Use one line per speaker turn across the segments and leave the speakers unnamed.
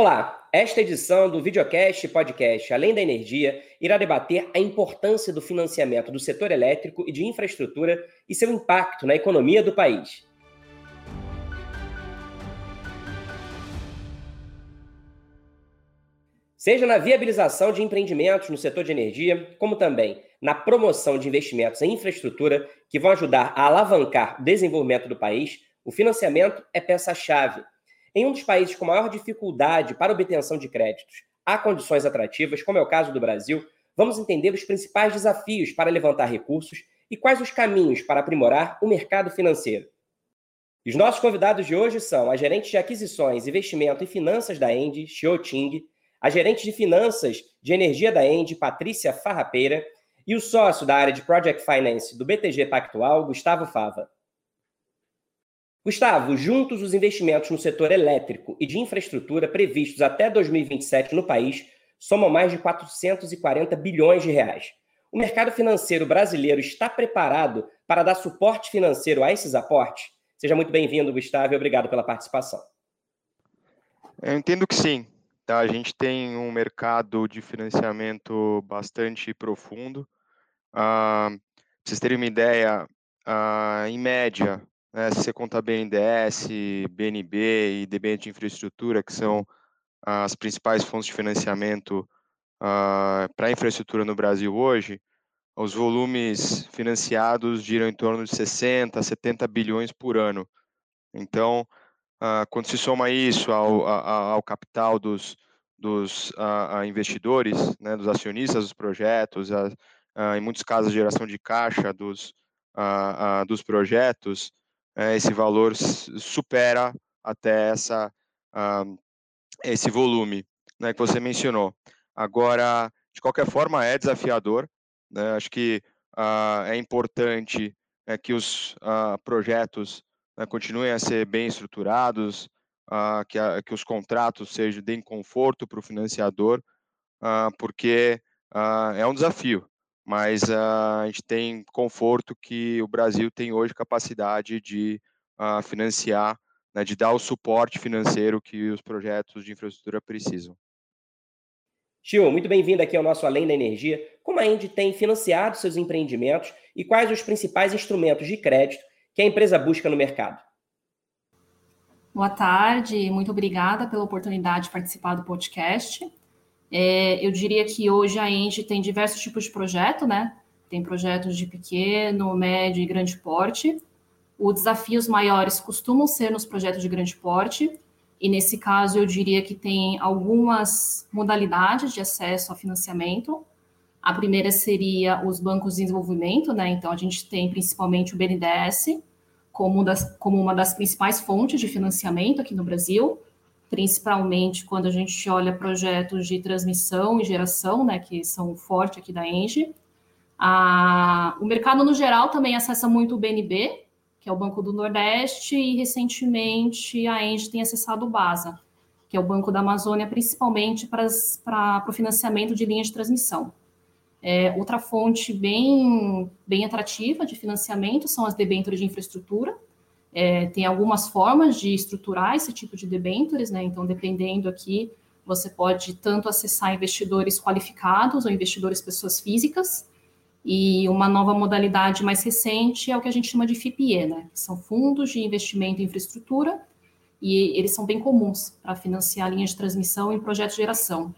Olá, esta edição do Videocast Podcast Além da Energia irá debater a importância do financiamento do setor elétrico e de infraestrutura e seu impacto na economia do país. Seja na viabilização de empreendimentos no setor de energia, como também na promoção de investimentos em infraestrutura que vão ajudar a alavancar o desenvolvimento do país, o financiamento é peça-chave em um dos países com maior dificuldade para obtenção de créditos, há condições atrativas, como é o caso do Brasil, vamos entender os principais desafios para levantar recursos e quais os caminhos para aprimorar o mercado financeiro. Os nossos convidados de hoje são a gerente de aquisições, investimento e finanças da Endi, Xiao Ting, a gerente de finanças de energia da Endi, Patrícia Farrapeira, e o sócio da área de Project Finance do BTG Pactual, Gustavo Fava. Gustavo, juntos os investimentos no setor elétrico e de infraestrutura previstos até 2027 no país somam mais de 440 bilhões de reais. O mercado financeiro brasileiro está preparado para dar suporte financeiro a esses aportes? Seja muito bem-vindo, Gustavo, e obrigado pela participação.
Eu entendo que sim. Tá? A gente tem um mercado de financiamento bastante profundo. Uh, vocês terem uma ideia, uh, em média, né, se você contar BNDES, BNB e debênture de infraestrutura, que são as principais fontes de financiamento uh, para a infraestrutura no Brasil hoje, os volumes financiados giram em torno de 60, 70 bilhões por ano. Então, uh, quando se soma isso ao, ao, ao capital dos, dos uh, investidores, né, dos acionistas dos projetos, em muitos casos, geração de caixa dos, dos projetos, é, esse valor supera até essa, uh, esse volume né, que você mencionou. Agora, de qualquer forma, é desafiador. Né? Acho que uh, é importante é, que os uh, projetos né, continuem a ser bem estruturados, que, a, que, os contratos sejam deem conforto para o financiador, porque é um desafio mas uh, a gente tem conforto que o Brasil tem hoje capacidade de uh, financiar, né, de dar o suporte financeiro que os projetos de infraestrutura precisam.
Tio, muito bem-vindo aqui ao nosso Além da Energia. Como a Indy tem financiado seus empreendimentos e quais os principais instrumentos de crédito que a empresa busca no mercado?
Boa tarde, muito obrigada pela oportunidade de participar do podcast. É, eu diria que hoje a Engie tem diversos tipos de projeto, né? Tem projetos de pequeno, médio e grande porte. Os desafios maiores costumam ser nos projetos de grande porte, e nesse caso eu diria que tem algumas modalidades de acesso a financiamento. A primeira seria os bancos de desenvolvimento, né? Então a gente tem principalmente o BNDES como, das, como uma das principais fontes de financiamento aqui no Brasil principalmente quando a gente olha projetos de transmissão e geração, né, que são forte aqui da Engie. O mercado, no geral, também acessa muito o BNB, que é o Banco do Nordeste, e recentemente a Engie tem acessado o BASA, que é o Banco da Amazônia, principalmente para o financiamento de linhas de transmissão. É, outra fonte bem, bem atrativa de financiamento são as debêntures de infraestrutura, é, tem algumas formas de estruturar esse tipo de debêntures, né? Então, dependendo aqui, você pode tanto acessar investidores qualificados ou investidores pessoas físicas, e uma nova modalidade mais recente é o que a gente chama de FIPE, né? São fundos de investimento em infraestrutura, e eles são bem comuns para financiar linhas de transmissão e projetos de geração.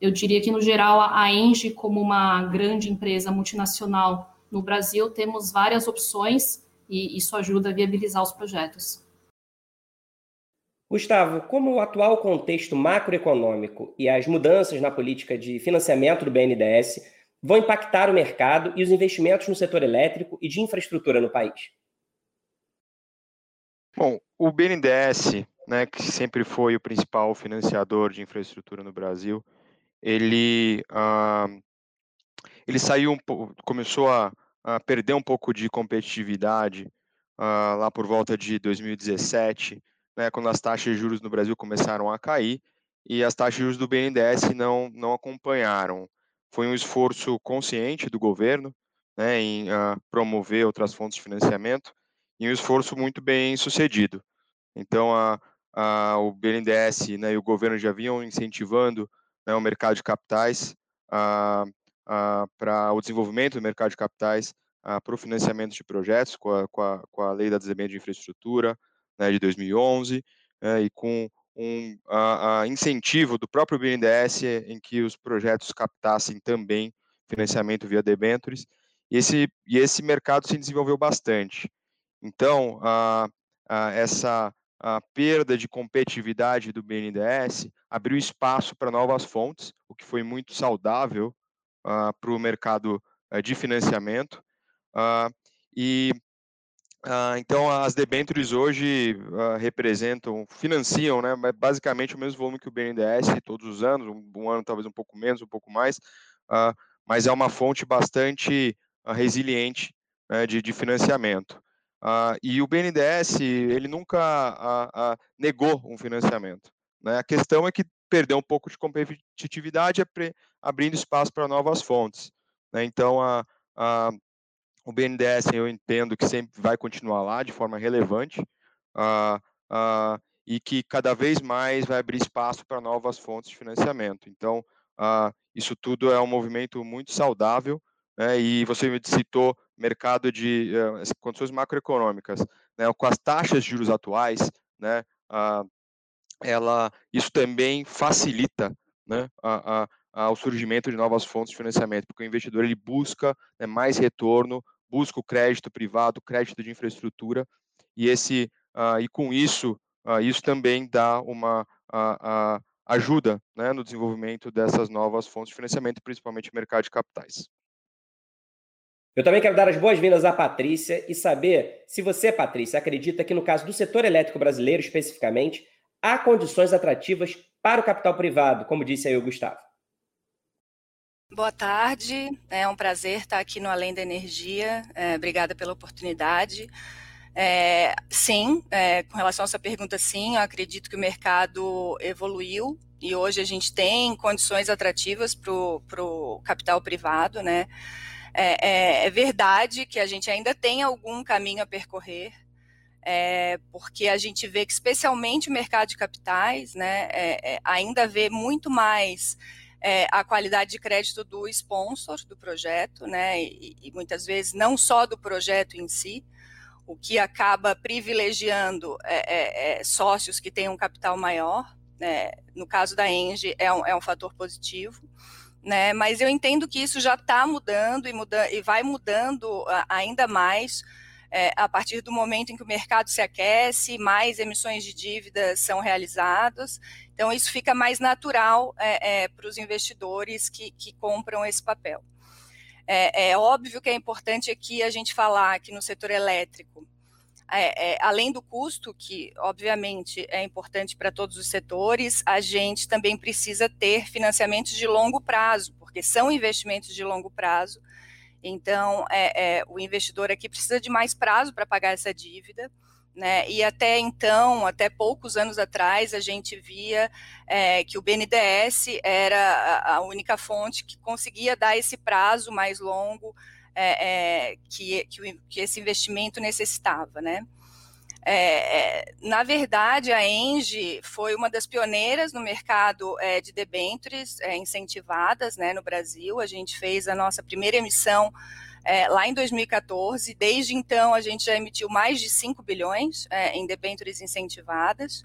Eu diria que, no geral, a Engie, como uma grande empresa multinacional no Brasil, temos várias opções e isso ajuda a viabilizar os projetos.
Gustavo, como o atual contexto macroeconômico e as mudanças na política de financiamento do BNDES vão impactar o mercado e os investimentos no setor elétrico e de infraestrutura no país?
Bom, o BNDES, né, que sempre foi o principal financiador de infraestrutura no Brasil, ele, uh, ele saiu um pouco, começou a uh, perdeu um pouco de competitividade uh, lá por volta de 2017, né, quando as taxas de juros no Brasil começaram a cair e as taxas de juros do BNDES não, não acompanharam. Foi um esforço consciente do governo né, em uh, promover outras fontes de financiamento e um esforço muito bem sucedido. Então, uh, o BNDES né, e o governo já vinham incentivando né, o mercado de capitais uh, uh, para o desenvolvimento do mercado de capitais para o financiamento de projetos com a, com a, com a Lei da Desenvolvimento de Infraestrutura né, de 2011 né, e com um incentivo do próprio BNDES em que os projetos captassem também financiamento via debentures e esse, e esse mercado se desenvolveu bastante. Então, essa a perda de competitividade do BNDES abriu espaço para novas fontes, o que foi muito saudável uh, para o mercado uh, de financiamento. Uh, e então as debêntures hoje representam, financiam, né, basicamente o mesmo volume que o BNDES todos os anos, um, um ano talvez um pouco menos, um pouco mais, mas é uma fonte bastante resiliente né, de, de financiamento. Uh, e o BNDES, ele nunca uh, uh, negou um financiamento. Né? A questão é que perdeu um pouco de competitividade, abrindo espaço para novas fontes. Né? Então, a, a, o BNDES, eu entendo que sempre vai continuar lá de forma relevante e que cada vez mais vai abrir espaço para novas fontes de financiamento. Então, isso tudo é um movimento muito saudável né, e você me citou mercado de uh, condições macroeconômicas, né, com as taxas de juros atuais, né, ela, isso também facilita né, a, a, o surgimento de novas fontes de financiamento, porque o investidor ele busca né, mais retorno, busca o crédito privado, crédito de infraestrutura, e esse uh, e com isso uh, isso também dá uma uh, ajuda né, no desenvolvimento dessas novas fontes de financiamento, principalmente mercado de capitais.
Eu também quero dar as boas-vindas à Patrícia e saber se você, Patrícia, acredita que no caso do setor elétrico brasileiro especificamente, há condições atrativas para o capital privado, como disse aí o Gustavo.
Boa tarde, é um prazer estar aqui no Além da Energia. É, obrigada pela oportunidade. É, sim, é, com relação a essa pergunta, sim, eu acredito que o mercado evoluiu e hoje a gente tem condições atrativas para o capital privado, né? É, é, é, verdade que a gente ainda tem algum caminho a percorrer, é, porque a gente vê que, especialmente o mercado de capitais, né, é, é, ainda vê muito mais é, a qualidade de crédito do sponsor do projeto, né, e, e, muitas vezes não só do projeto em si, o que acaba privilegiando sócios que têm um capital maior. Né, no caso da Engie, é um, é um fator positivo né? Mas eu entendo que isso já está mudando e, muda, e vai mudando ainda mais é, a partir do momento em que o mercado se aquece, mais emissões de dívida são realizadas. Então, isso fica mais natural é, é, para os investidores que, que, compram esse papel. É, é óbvio que é importante aqui a gente falar que no setor elétrico é, é, além do custo, que obviamente é importante para todos os setores, a gente também precisa ter financiamentos de longo prazo, porque são investimentos de longo prazo. Então, é, é o investidor aqui precisa de mais prazo para pagar essa dívida. Né? E até então, até poucos anos atrás, a gente via é, que o BNDES era a única fonte que conseguia dar esse prazo mais longo é, é, que, que, que, esse investimento necessitava, né? É, é, na verdade, a Engie foi uma das pioneiras no mercado é, de debêntures é, incentivadas né, no Brasil. A gente fez a nossa primeira emissão lá em 2014. Desde então, a gente já emitiu mais de 5 bilhões em debêntures incentivadas.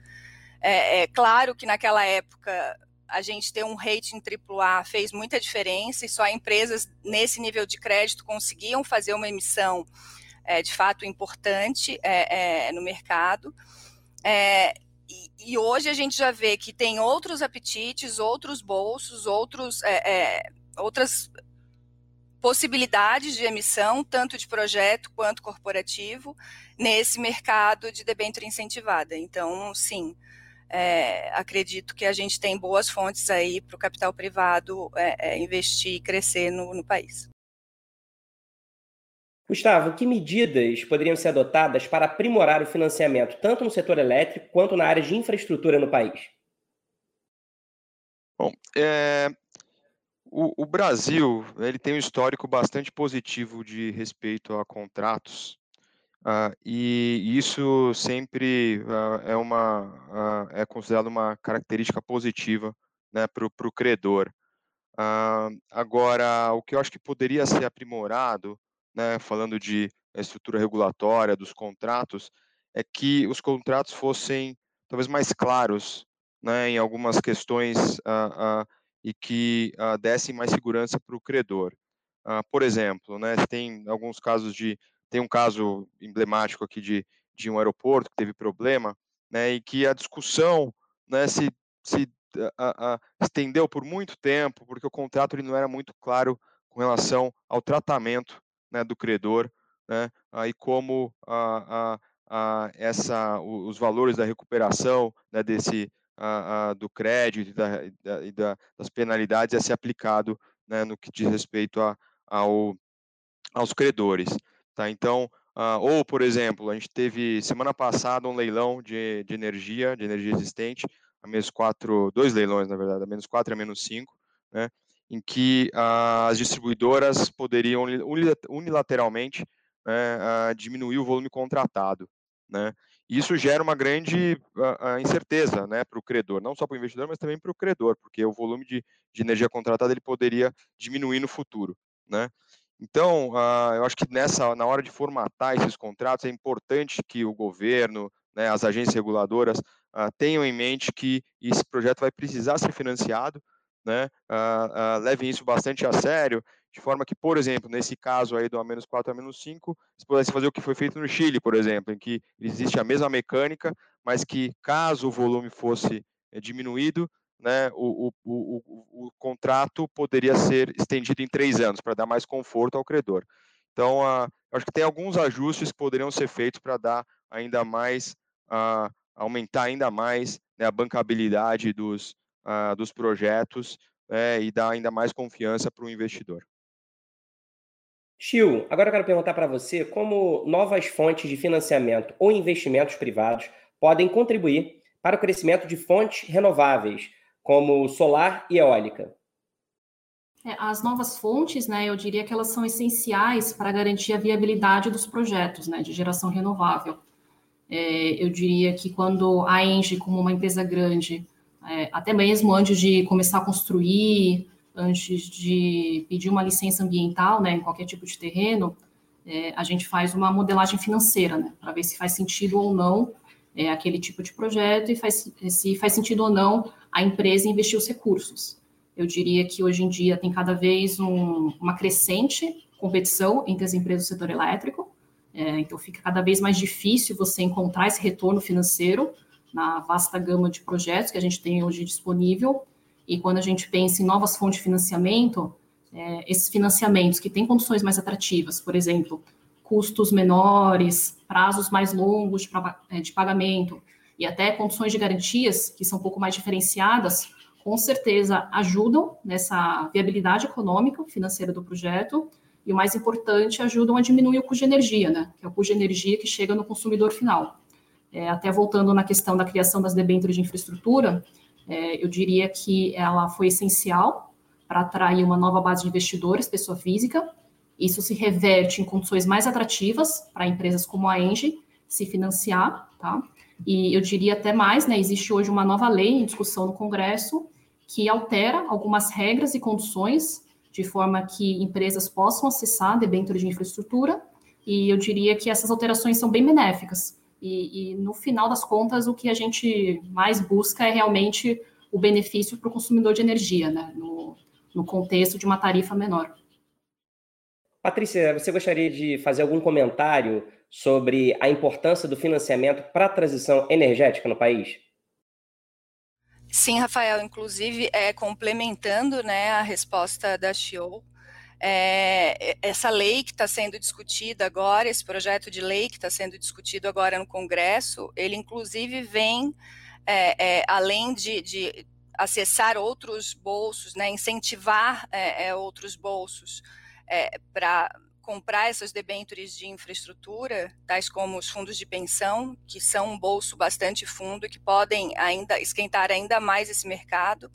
É, claro que naquela época a gente ter um rating AAA fez muita diferença e só empresas nesse nível de crédito conseguiam fazer uma emissão é, de fato importante é, é, no mercado. É, e, e, hoje a gente já vê que tem outros apetites, outros bolsos, outros, é, é, outras possibilidades de emissão, tanto de projeto quanto corporativo, nesse mercado de debênture incentivada. Então, sim, é, acredito que a gente tem boas fontes aí para o capital privado é, é, investir e crescer no, no país.
Gustavo, que medidas poderiam ser adotadas para aprimorar o financiamento, tanto no setor elétrico quanto na área de infraestrutura no país?
Bom, é, o, o, Brasil ele tem um histórico bastante positivo de respeito a contratos Uh, e isso sempre uh, é uma uh, é considerado uma característica positiva né, para o credor. agora, o que eu acho que poderia ser aprimorado, né, falando de estrutura regulatória dos contratos, é que os contratos fossem talvez mais claros né, em algumas questões e que dessem mais segurança para o credor. por exemplo, né, tem alguns casos de tem um caso emblemático aqui de, de um aeroporto que teve problema, né, e que a discussão né, se, se estendeu por muito tempo, porque o contrato ele não era muito claro com relação ao tratamento né, do credor, né, e como a, a, essa, os valores da recuperação né, desse, do crédito e, da, e da, das penalidades a ser aplicado né, no que diz respeito a, ao, aos credores. Tá? Então, uh, ou, por exemplo, a gente teve semana passada um leilão de, de energia, de energia existente, a menos 4, dois leilões, na verdade, a menos 4 e a menos 5, né? Em que uh, as distribuidoras poderiam unilateralmente né, uh, diminuir o volume contratado. Né? Isso gera uma grande uh, incerteza né, para o credor, não só para o investidor, mas também para o credor, porque o volume de, de energia contratada ele poderia diminuir no futuro. Né? Então, eu acho que nessa, na hora de formatar esses contratos, é importante que o governo, né, as agências reguladoras, tenham em mente que esse projeto vai precisar ser financiado, né, uh, levem isso bastante a sério, de forma que, por exemplo, nesse caso aí do A-4 a A-5, se pudesse fazer o que foi feito no Chile, por exemplo, em que existe a mesma mecânica, mas que caso o volume fosse eh, diminuído, né, o, o, o, o, contrato poderia ser estendido em três anos para dar mais conforto ao credor. Então, uh, acho que tem alguns ajustes que poderiam ser feitos para dar ainda mais, uh, aumentar ainda mais né, a bancabilidade dos, uh, dos projetos né, e dar ainda mais confiança para o investidor.
Chiu, agora eu quero perguntar para você como novas fontes de financiamento ou investimentos privados podem contribuir para o crescimento de fontes renováveis, como solar e eólica?
É, as novas fontes, né, eu diria que elas são essenciais para garantir a viabilidade dos projetos né, de geração renovável. É, eu diria que quando a Engie, como uma empresa grande, é, até mesmo antes de começar a construir, antes de pedir uma licença ambiental né, em qualquer tipo de terreno, é, a gente faz uma modelagem financeira, né, para ver se faz sentido ou não é, aquele tipo de projeto e faz, se faz sentido ou não a empresa investir os recursos. Eu diria que hoje em dia tem cada vez um, uma crescente competição entre as empresas do setor elétrico, é, então fica cada vez mais difícil você encontrar esse retorno financeiro na vasta gama de projetos que a gente tem hoje disponível. E quando a gente pensa em novas fontes de financiamento, é, esses financiamentos que têm condições mais atrativas, por exemplo, custos menores, prazos mais longos de, é, de pagamento, e até condições de garantias que são um pouco mais diferenciadas, com certeza ajudam nessa viabilidade econômica, financeira do projeto, e o mais importante, ajudam a diminuir o custo de energia, né? Que é o custo de energia que chega no consumidor final. É, até voltando na questão da criação das debêntures de infraestrutura, é, eu diria que ela foi essencial para atrair uma nova base de investidores, pessoa física. Isso se reverte em condições mais atrativas para empresas como a Engie se financiar, tá? E eu diria até mais, né, existe hoje uma nova lei em discussão no Congresso que altera algumas regras e condições de forma que empresas possam acessar debênture de infraestrutura, e eu diria que essas alterações são bem benéficas. E, e no final das contas, o que a gente mais busca é realmente o benefício para o consumidor de energia, né, no, no contexto de uma tarifa menor.
Patrícia, você gostaria de fazer algum comentário sobre a importância do financiamento para a transição energética no país?
Sim, Rafael, inclusive, é, complementando né, a resposta da Chiou, é, essa lei que está sendo discutida agora, esse projeto de lei que está sendo discutido agora no Congresso, ele inclusive vem, é, é, além de, de, acessar outros bolsos, né, incentivar é, é, outros bolsos é, para comprar essas debêntures de infraestrutura, tais como os fundos de pensão, que são um bolso bastante fundo que podem ainda esquentar ainda mais esse mercado,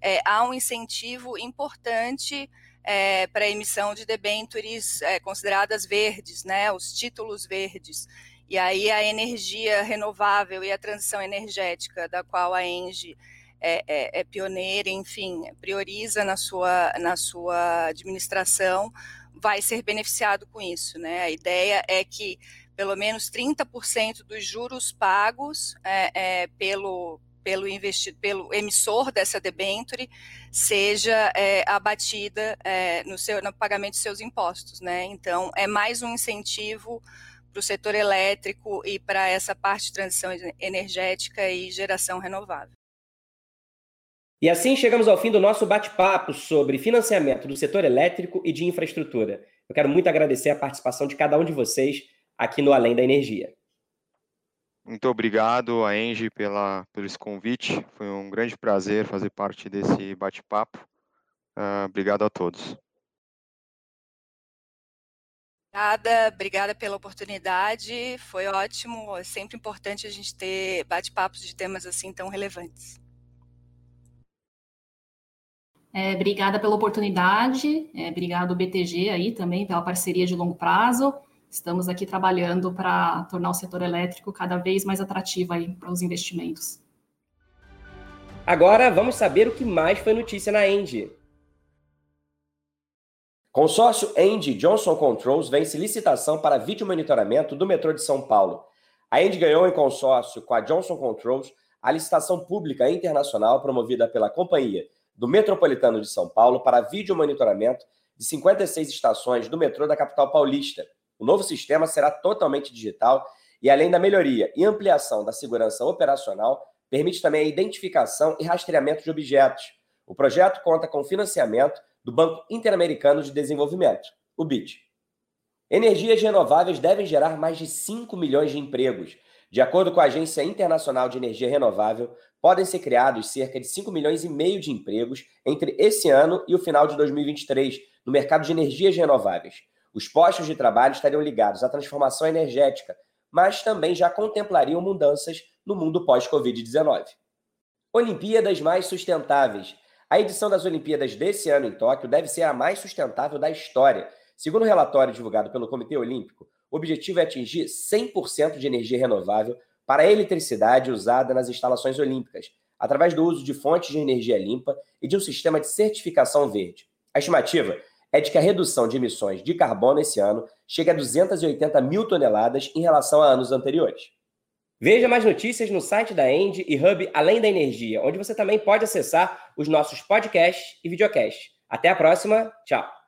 é, há um incentivo importante é, para emissão de debêntures é, consideradas verdes, né, os títulos verdes. E aí a energia renovável e a transição energética, da qual a ENGE é, é, é, pioneira, enfim, prioriza na sua, na sua administração, vai ser beneficiado com isso. Né? A ideia é que pelo menos 30% dos juros pagos é, é, pelo, pelo, pelo emissor dessa debenture seja é, abatida é, no, seu, no pagamento de seus impostos. Né? Então, é mais um incentivo para o setor elétrico e para essa parte de transição energética e geração renovável.
E assim chegamos ao fim do nosso bate-papo sobre financiamento do setor elétrico e de infraestrutura. Eu quero muito agradecer a participação de cada um de vocês aqui no Além da Energia.
Muito obrigado a Engie pela, pelo esse convite. Foi um grande prazer fazer parte desse bate-papo. Uh, obrigado a todos.
Obrigada, obrigada pela oportunidade. Foi ótimo. É sempre importante a gente ter bate-papos de temas assim tão relevantes.
É, obrigada pela oportunidade, é, obrigado BTG aí também pela parceria de longo prazo. Estamos aqui trabalhando para tornar o setor elétrico cada vez mais atrativo para os investimentos.
Agora vamos saber o que mais foi notícia na Engie. Consórcio Engie Johnson Controls vence licitação para vídeo monitoramento do metrô de São Paulo. A Engie ganhou em consórcio com a Johnson Controls a licitação pública internacional promovida pela companhia do Metropolitano de São Paulo para vídeo monitoramento de 56 estações do metrô da capital paulista. O novo sistema será totalmente digital e, além da melhoria e ampliação da segurança operacional, permite também a identificação e rastreamento de objetos. O projeto conta com financiamento do Banco Interamericano de Desenvolvimento, o BID. Energias renováveis devem gerar mais de 5 milhões de empregos. De acordo com a Agência Internacional de Energia Renovável, podem ser criados cerca de 5 milhões e meio de empregos entre esse ano e o final de 2023 no mercado de energias renováveis. Os postos de trabalho estariam ligados à transformação energética, mas também já contemplariam mudanças no mundo pós-Covid-19. Olimpíadas mais sustentáveis. A edição das Olimpíadas desse ano em Tóquio deve ser a mais sustentável da história. Segundo o um relatório divulgado pelo Comitê Olímpico, o objetivo é atingir 100% de energia renovável para a eletricidade usada nas instalações olímpicas, através do uso de fontes de energia limpa e de um sistema de certificação verde. A estimativa é de que a redução de emissões de carbono esse ano chegue a 280 mil toneladas em relação a anos anteriores. Veja mais notícias no site da End e Hub Além da Energia, onde você também pode acessar os nossos podcasts e videocasts. Até a próxima, tchau!